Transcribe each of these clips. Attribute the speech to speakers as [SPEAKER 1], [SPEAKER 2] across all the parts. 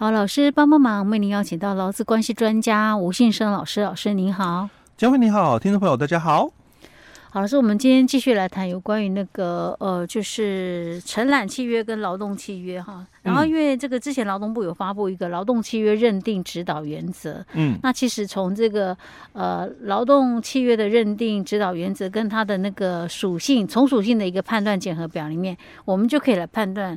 [SPEAKER 1] 好，老师帮帮忙，为您邀请到劳资关系专家吴信生老师。老师您好，
[SPEAKER 2] 嘉惠你好，听众朋友大家好。
[SPEAKER 1] 好，老师，我们今天继续来谈有关于那个呃，就是承揽契约跟劳动契约哈。然后因为这个之前劳动部有发布一个劳动契约认定指导原则，嗯，那其实从这个呃劳动契约的认定指导原则跟它的那个属性从属性的一个判断检核表里面，我们就可以来判断。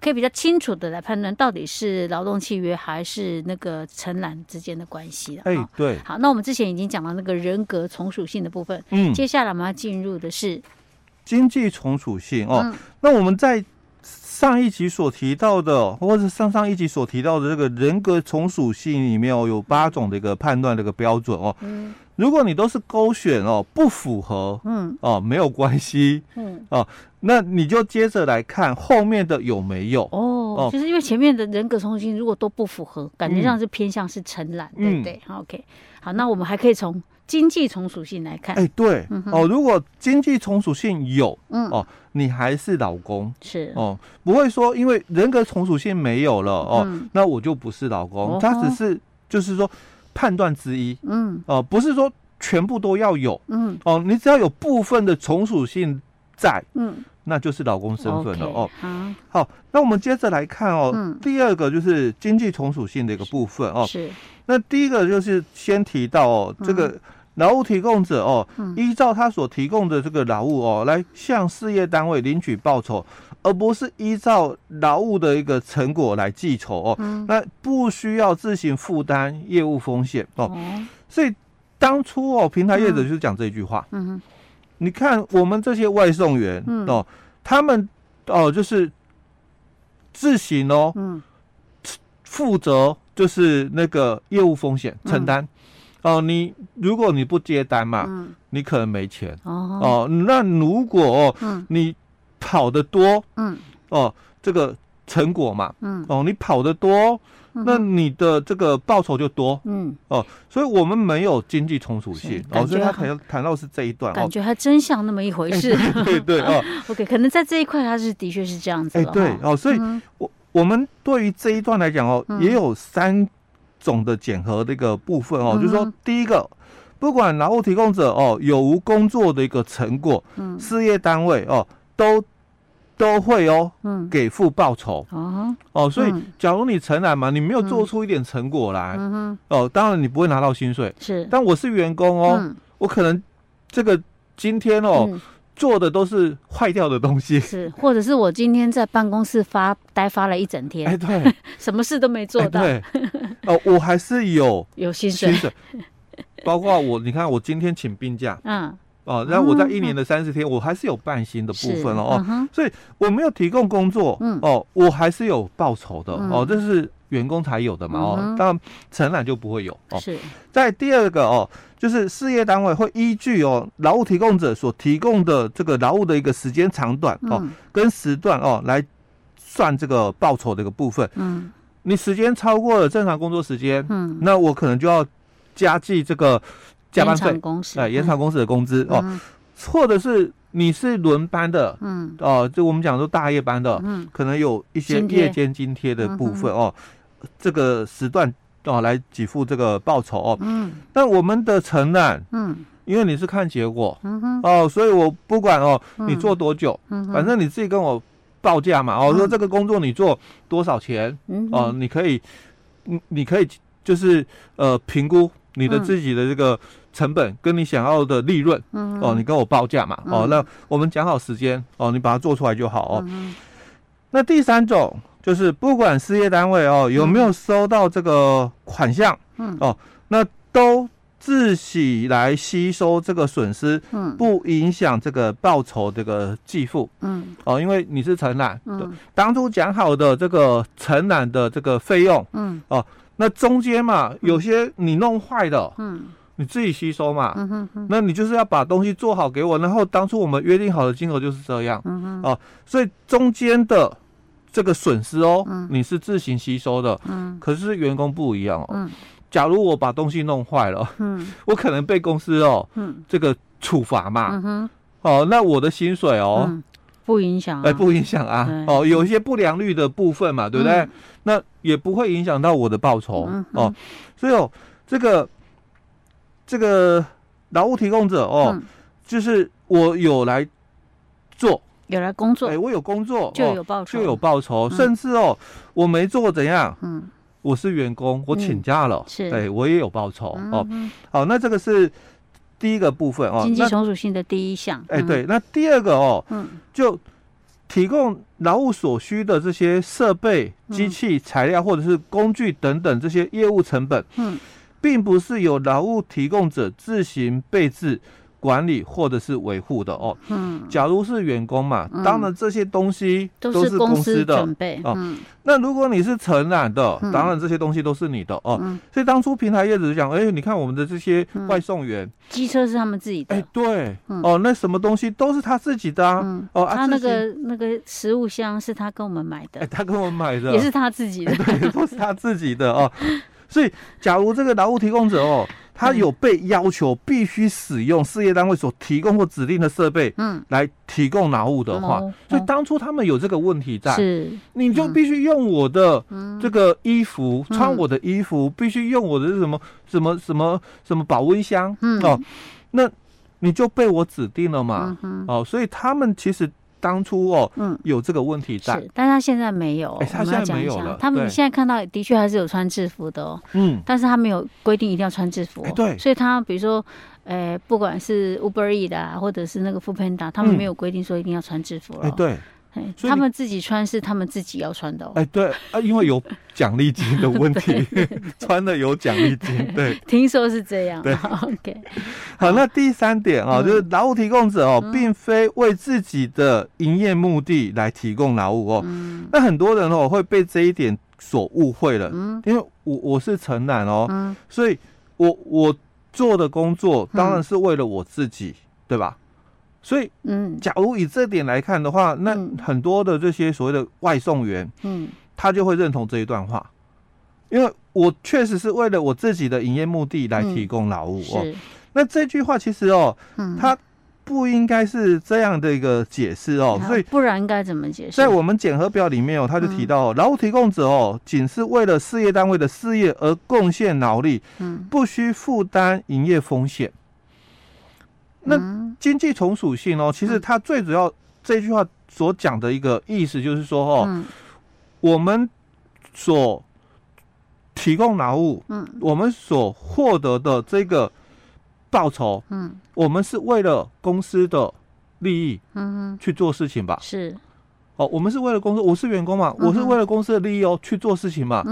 [SPEAKER 1] 可以比较清楚的来判断到底是劳动契约还是那个承揽之间的关系了。
[SPEAKER 2] 哎，对。
[SPEAKER 1] 好，那我们之前已经讲到那个人格从属性的部分，嗯，接下来我们要进入的是
[SPEAKER 2] 经济从属性哦。嗯、那我们在上一集所提到的，或者是上上一集所提到的这个人格从属性里面哦，有八种的一个判断的一个标准哦。嗯。如果你都是勾选哦，不符合，嗯，哦，没有关系，嗯，哦，那你就接着来看后面的有没有
[SPEAKER 1] 哦，就是因为前面的人格从属性如果都不符合，感觉上是偏向是承揽，对不对？好，OK，好，那我们还可以从经济从属性来看，
[SPEAKER 2] 哎，对，哦，如果经济从属性有，嗯，哦，你还是老公，
[SPEAKER 1] 是，
[SPEAKER 2] 哦，不会说因为人格从属性没有了，哦，那我就不是老公，他只是就是说。判断之一，嗯，哦、呃，不是说全部都要有，嗯，哦、呃，你只要有部分的从属性在，嗯，那就是老公身份了，哦，好，好，那我们接着来看哦，嗯、第二个就是经济从属性的一个部分哦，是，那第一个就是先提到哦，这个劳务提供者哦，嗯、依照他所提供的这个劳务哦，来向事业单位领取报酬。而不是依照劳务的一个成果来计酬哦，嗯、那不需要自行负担业务风险哦。嗯、所以当初哦，平台业者就是讲这句话。嗯哼，你看我们这些外送员、嗯、哦，他们哦就是自行哦，嗯，负责就是那个业务风险承担。嗯、哦，你如果你不接单嘛，嗯、你可能没钱。哦，哦，那如果、哦嗯、你跑得多，嗯，哦，这个成果嘛，嗯，哦，你跑得多，那你的这个报酬就多，嗯，哦，所以我们没有经济从属性，哦，所以他谈谈到是这一段，
[SPEAKER 1] 感觉还真像那么一回事，
[SPEAKER 2] 对对哦，
[SPEAKER 1] OK，可能在这一块他是的确是这样子，哎，
[SPEAKER 2] 对哦，所以我我们对于这一段来讲哦，也有三种的检核的一个部分哦，就是说第一个，不管劳务提供者哦有无工作的一个成果，嗯，事业单位哦。都都会哦，嗯，给付报酬。哦，哦，所以假如你承揽嘛，你没有做出一点成果来，嗯，哦，当然你不会拿到薪水，是，但我是员工哦，我可能这个今天哦做的都是坏掉的东西，是，
[SPEAKER 1] 或者是我今天在办公室发呆发了一整天，哎，对，什么事都没做到，
[SPEAKER 2] 对，哦，我还是有
[SPEAKER 1] 有薪水，
[SPEAKER 2] 包括我，你看我今天请病假，嗯。哦，然后我在一年的三十天，我还是有半薪的部分了，哦，所以我没有提供工作，哦，我还是有报酬的，哦，这是员工才有的嘛，哦，当然承揽就不会有，哦，是。在第二个哦，就是事业单位会依据哦劳务提供者所提供的这个劳务的一个时间长短哦，跟时段哦来算这个报酬的一个部分，嗯，你时间超过了正常工作时间，嗯，那我可能就要加计这个。加班费，哎，延长工时的工资哦，或者是你是轮班的，嗯，哦，就我们讲说大夜班的，嗯，可能有一些夜间津贴的部分哦，这个时段哦来给付这个报酬哦，嗯，但我们的承揽，嗯，因为你是看结果，嗯哼，哦，所以我不管哦，你做多久，嗯，反正你自己跟我报价嘛，哦，说这个工作你做多少钱，嗯，哦，你可以，你你可以就是呃评估你的自己的这个。成本跟你想要的利润，嗯，哦，你跟我报价嘛，哦，那我们讲好时间，哦，你把它做出来就好哦。那第三种就是不管事业单位哦有没有收到这个款项，嗯，哦，那都自己来吸收这个损失，嗯，不影响这个报酬这个计付，嗯，哦，因为你是承揽，嗯，当初讲好的这个承揽的这个费用，嗯，哦，那中间嘛有些你弄坏的，嗯。你自己吸收嘛，嗯哼哼，那你就是要把东西做好给我，然后当初我们约定好的金额就是这样，嗯哼，哦，所以中间的这个损失哦，嗯，你是自行吸收的，嗯，可是员工不一样哦，嗯，假如我把东西弄坏了，嗯，我可能被公司哦，嗯，这个处罚嘛，嗯哼，哦，那我的薪水哦，
[SPEAKER 1] 不影响，
[SPEAKER 2] 哎，不影响啊，哦，有一些不良率的部分嘛，对不对？那也不会影响到我的报酬。哦，所以哦，这个这个劳务提供者哦，就是我有来做，
[SPEAKER 1] 有来工作，
[SPEAKER 2] 哎，我有工作
[SPEAKER 1] 就有报酬，
[SPEAKER 2] 就有报酬，甚至哦，我没做怎样，嗯，我是员工，我请假了，是，哎，我也有报酬哦，好，那这个是。第一个部分哦，
[SPEAKER 1] 经济从属性的第一项。
[SPEAKER 2] 哎，对，那第二个哦，嗯，就提供劳务所需的这些设备、机器、材料或者是工具等等这些业务成本，嗯，并不是由劳务提供者自行备置。管理或者是维护的哦，嗯，假如是员工嘛，当然这些东西都是公司的。
[SPEAKER 1] 准备。哦。
[SPEAKER 2] 那如果你是承揽的，当然这些东西都是你的哦。所以当初平台业者就讲，哎，你看我们的这些外送员，
[SPEAKER 1] 机车是他们自己的，
[SPEAKER 2] 哎，对，哦，那什么东西都是他自己的啊，哦，
[SPEAKER 1] 他那个那个食物箱是他跟我们买的，
[SPEAKER 2] 哎，他跟我们买的，
[SPEAKER 1] 也是他自己的，
[SPEAKER 2] 对，都是他自己的哦。所以假如这个劳务提供者哦。他有被要求必须使用事业单位所提供或指定的设备，嗯，来提供劳务的话，所以当初他们有这个问题在，是，你就必须用我的这个衣服，穿我的衣服，必须用我的什么什么什么什么保温箱，嗯，哦，那你就被我指定了嘛，哦，所以他们其实。当初哦，嗯，有这个问题在，
[SPEAKER 1] 是，但他现在没有。
[SPEAKER 2] 哎，他现在没有了。
[SPEAKER 1] 他们现在看到的确还是有穿制服的哦，嗯，但是他没有规定一定要穿制服，
[SPEAKER 2] 对。
[SPEAKER 1] 所以他比如说，呃，不管是 Uber Eats 的，或者是那个 Foodpanda，他们没有规定说一定要穿制服了，
[SPEAKER 2] 哎，对。
[SPEAKER 1] 他们自己穿是他们自己要穿的哦。
[SPEAKER 2] 哎，对啊，因为有奖励金的问题，穿的有奖励金。对，
[SPEAKER 1] 听说是这样。
[SPEAKER 2] 对，
[SPEAKER 1] OK。
[SPEAKER 2] 好，那第三点啊，就是劳务提供者哦，并非为自己的营业目的来提供劳务哦。那很多人哦会被这一点所误会了。嗯，因为我我是承揽哦，所以我我做的工作当然是为了我自己，对吧？所以，嗯，假如以这点来看的话，那很多的这些所谓的外送员，嗯，他就会认同这一段话，因为我确实是为了我自己的营业目的来提供劳务哦。那这句话其实哦，嗯，他不应该是这样的一个解释哦。所以，
[SPEAKER 1] 不然应该怎么解释？
[SPEAKER 2] 在我们检核表里面哦，他就提到哦，劳务提供者哦，仅是为了事业单位的事业而贡献劳力，嗯，不需负担营业风险。那经济从属性哦，其实它最主要这句话所讲的一个意思就是说哦，我们所提供劳务，嗯，我们所获得的这个报酬，嗯，我们是为了公司的利益，嗯，去做事情吧？是，哦，我们是为了公司，我是员工嘛，我是为了公司的利益哦去做事情嘛。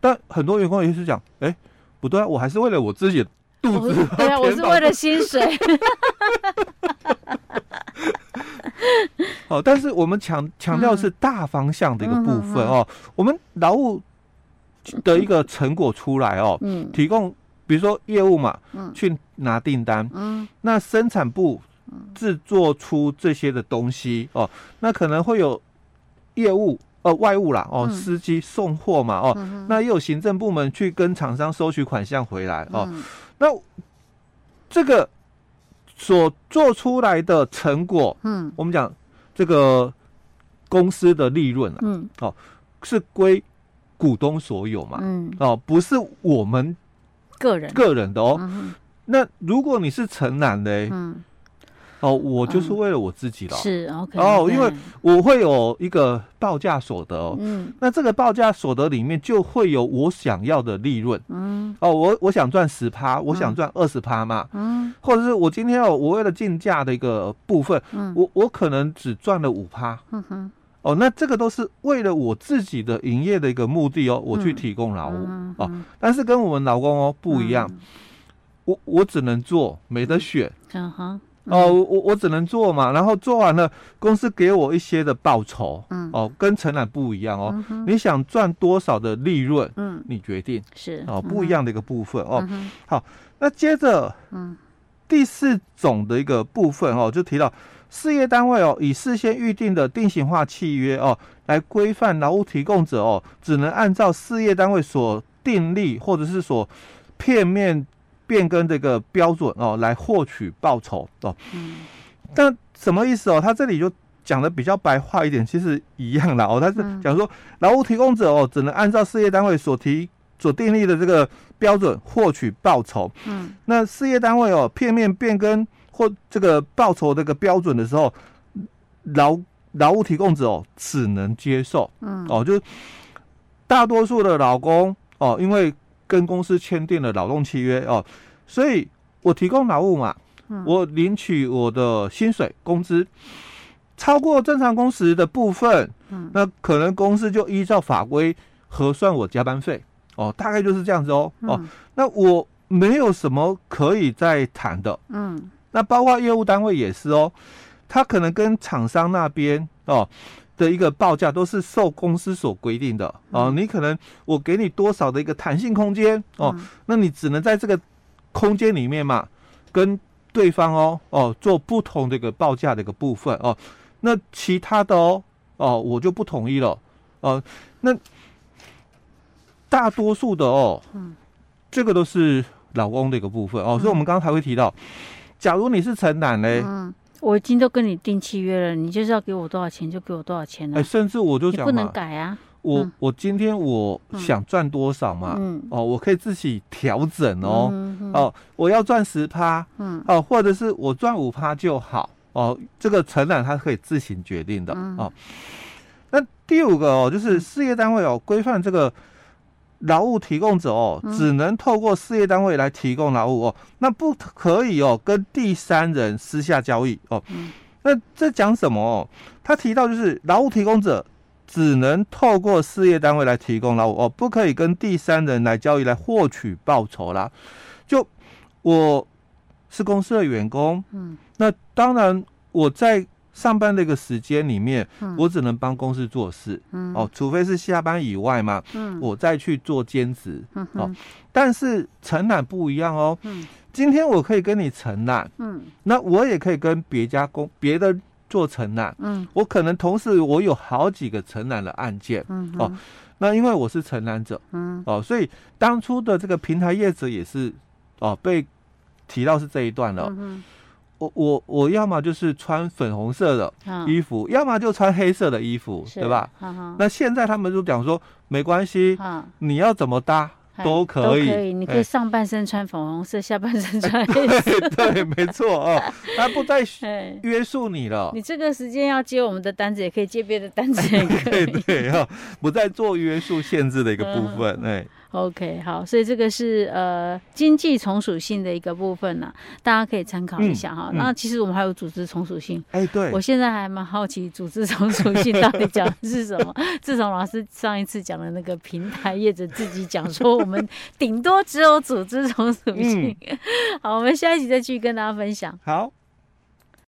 [SPEAKER 2] 但很多员工也是讲，哎，不对啊，我还是为了我自己。肚子
[SPEAKER 1] 对啊，我是为了薪水。
[SPEAKER 2] 哦，但是我们强强调是大方向的一个部分哦。我们劳务的一个成果出来哦，嗯，提供比如说业务嘛，嗯，去拿订单，嗯，那生产部制作出这些的东西哦，那可能会有业务呃外务啦哦，司机送货嘛哦，那也有行政部门去跟厂商收取款项回来哦。那这个所做出来的成果，嗯，我们讲这个公司的利润啊，嗯，哦，是归股东所有嘛，嗯，哦，不是我们个人。个人的哦。那如果你是承揽的，嗯。哦，我就是为了我自己了，
[SPEAKER 1] 是 OK。
[SPEAKER 2] 哦，因为我会有一个报价所得哦，嗯，那这个报价所得里面就会有我想要的利润，嗯，哦，我我想赚十趴，我想赚二十趴嘛，嗯，或者是我今天哦，我为了竞价的一个部分，嗯，我我可能只赚了五趴，嗯哼，哦，那这个都是为了我自己的营业的一个目的哦，我去提供劳务。哦，但是跟我们劳工哦不一样，我我只能做，没得选，嗯哼。哦，我我只能做嘛，然后做完了，公司给我一些的报酬，嗯，哦，跟承揽不一样哦，嗯、你想赚多少的利润，嗯，你决定是哦，不一样的一个部分哦。好，那接着，嗯，第四种的一个部分哦，就提到事业单位哦，以事先预定的定型化契约哦，来规范劳务提供者哦，只能按照事业单位所订立或者是所片面。变更这个标准哦，来获取报酬哦。嗯，但什么意思哦？他这里就讲的比较白话一点，其实一样啦哦。他是讲说，劳务提供者哦，只能按照事业单位所提所订立的这个标准获取报酬。嗯，那事业单位哦，片面变更或这个报酬这个标准的时候，劳劳务提供者哦，只能接受。嗯，哦，就大多数的劳工哦，因为跟公司签订了劳动契约哦，所以我提供劳务嘛。我领取我的薪水工资超过正常工时的部分，嗯，那可能公司就依照法规核算我加班费哦，大概就是这样子哦哦，那我没有什么可以再谈的，嗯，那包括业务单位也是哦，他可能跟厂商那边哦的一个报价都是受公司所规定的。哦，你可能我给你多少的一个弹性空间哦，那你只能在这个空间里面嘛跟。对方哦哦做不同的一个报价的一个部分哦，那其他的哦哦我就不同意了。哦，那大多数的哦，嗯，这个都是老公的一个部分哦，所以我们刚刚才会提到，假如你是承揽嘞，
[SPEAKER 1] 嗯，我已经都跟你订契约了，你就是要给我多少钱就给我多少钱了，
[SPEAKER 2] 哎，甚至我就讲
[SPEAKER 1] 不能改啊。
[SPEAKER 2] 我、嗯、我今天我想赚多少嘛？嗯，哦，我可以自己调整哦。嗯嗯、哦，我要赚十趴，嗯，哦，或者是我赚五趴就好。哦，这个承揽它可以自行决定的。嗯、哦，那第五个哦，就是事业单位哦规范这个劳务提供者哦，只能透过事业单位来提供劳务哦，那不可以哦跟第三人私下交易哦。嗯、那这讲什么哦？他提到就是劳务提供者。只能透过事业单位来提供劳务哦，不可以跟第三人来交易来获取报酬啦。就我是公司的员工，嗯，那当然我在上班的一个时间里面，嗯，我只能帮公司做事，嗯，哦，除非是下班以外嘛，嗯，我再去做兼职，嗯，哦，但是承揽不一样哦，嗯，今天我可以跟你承揽，嗯，那我也可以跟别家公别的。做承揽，嗯，我可能同时我有好几个承揽的案件，嗯，哦，那因为我是承揽者，嗯，哦，所以当初的这个平台业者也是，哦，被提到是这一段了，嗯哼，我我我要么就是穿粉红色的衣服，嗯、要么就穿黑色的衣服，对吧？那现在他们就讲说没关系，嗯、你要怎么搭？都可以，可以，
[SPEAKER 1] 你可以上半身穿粉红色，下半身 穿黑色。
[SPEAKER 2] 对，没错哦，他不再约束你了。
[SPEAKER 1] 你这个时间要接我们的单子，也可以接别的单子，也 可以。
[SPEAKER 2] 对对哈，不再做约束限制的一个部分，哎。
[SPEAKER 1] OK，好，所以这个是呃经济从属性的一个部分呢，大家可以参考一下哈。那其实我们还有组织从属性，哎，对，我现在还蛮好奇组织从属性到底讲的是什么。自从老师上一次讲的那个平台业者自己讲说，我们顶多只有组织从属性。好，我们下一集再继续跟大家分享。
[SPEAKER 2] 好。